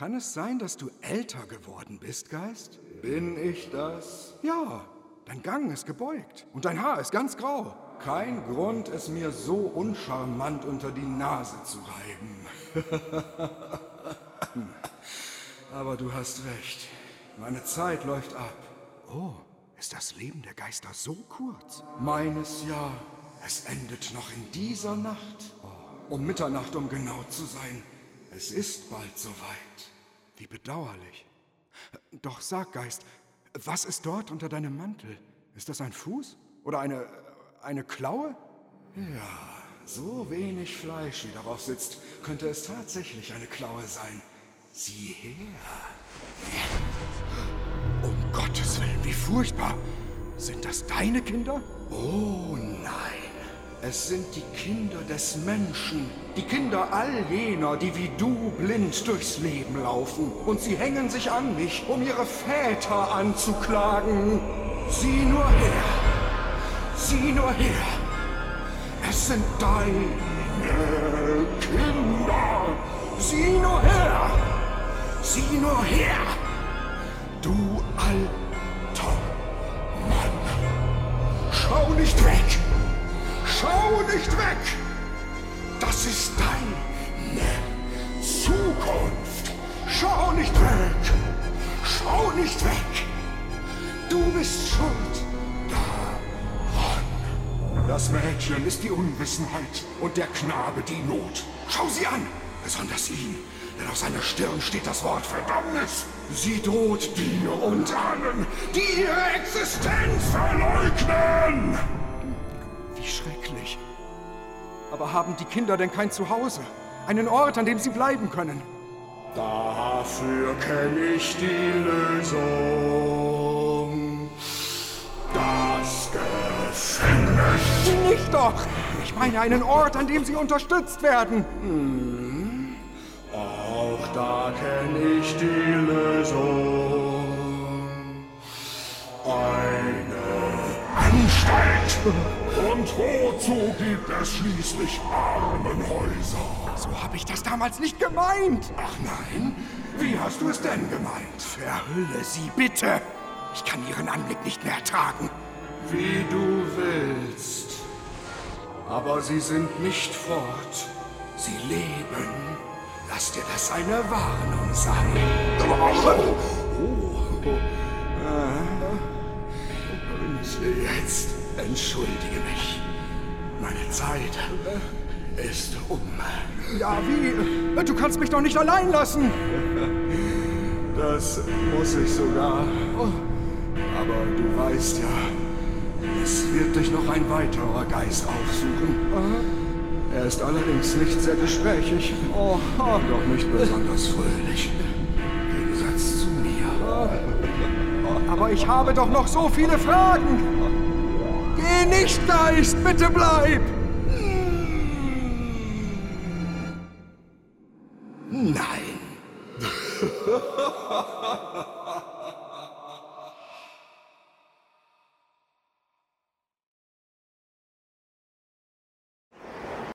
Kann es sein, dass du älter geworden bist, Geist? Bin ich das? Ja, dein Gang ist gebeugt und dein Haar ist ganz grau. Kein Grund, es mir so uncharmant unter die Nase zu reiben. Aber du hast recht. Meine Zeit läuft ab. Oh, ist das Leben der Geister so kurz? Meines ja. Es endet noch in dieser Nacht. Um Mitternacht, um genau zu sein. Es ist bald soweit. Wie bedauerlich. Doch sag, Geist, was ist dort unter deinem Mantel? Ist das ein Fuß? Oder eine, eine Klaue? Ja, so wenig Fleisch wie darauf sitzt, könnte es tatsächlich eine Klaue sein. Sieh her. Um Gottes Willen, wie furchtbar. Sind das deine Kinder? Oh nein. Es sind die Kinder des Menschen, die Kinder all jener, die wie du blind durchs Leben laufen. Und sie hängen sich an mich, um ihre Väter anzuklagen. Sieh nur her, sieh nur her. Es sind deine Kinder. Sieh nur her, sieh nur her. Du alter Mann. Schau nicht weg. Schau nicht weg! Das ist deine Zukunft! Schau nicht weg! Schau nicht weg! Du bist schuld daran. Das Mädchen ist die Unwissenheit und der Knabe die Not. Schau sie an, besonders ihn, denn auf seiner Stirn steht das Wort Verdammnis. Sie droht dir und allen, die ihre Existenz verleugnen. Wie schrecklich. Aber haben die Kinder denn kein Zuhause? Einen Ort, an dem sie bleiben können? Dafür kenne ich die Lösung. Das Gefängnis. Nicht doch! Ich meine einen Ort, an dem sie unterstützt werden. Hm. Auch da kenne ich die Lösung. Und wozu gibt es schließlich Armenhäuser? So habe ich das damals nicht gemeint. Ach nein? Wie hast du es denn gemeint? Verhülle sie bitte. Ich kann ihren Anblick nicht mehr ertragen. Wie du willst. Aber sie sind nicht fort. Sie leben. Lass dir das eine Warnung sein. Oh. Oh. Und jetzt entschuldige mich. Meine Zeit ist um. Ja, wie? Du kannst mich doch nicht allein lassen. Das muss ich sogar. Aber du weißt ja, es wird dich noch ein weiterer Geist aufsuchen. Er ist allerdings nicht sehr gesprächig. Oh, doch nicht besonders fröhlich. Im Gegensatz zu mir. Aber ich habe doch noch so viele Fragen. Geh nicht, Geist, bitte bleib! Nein.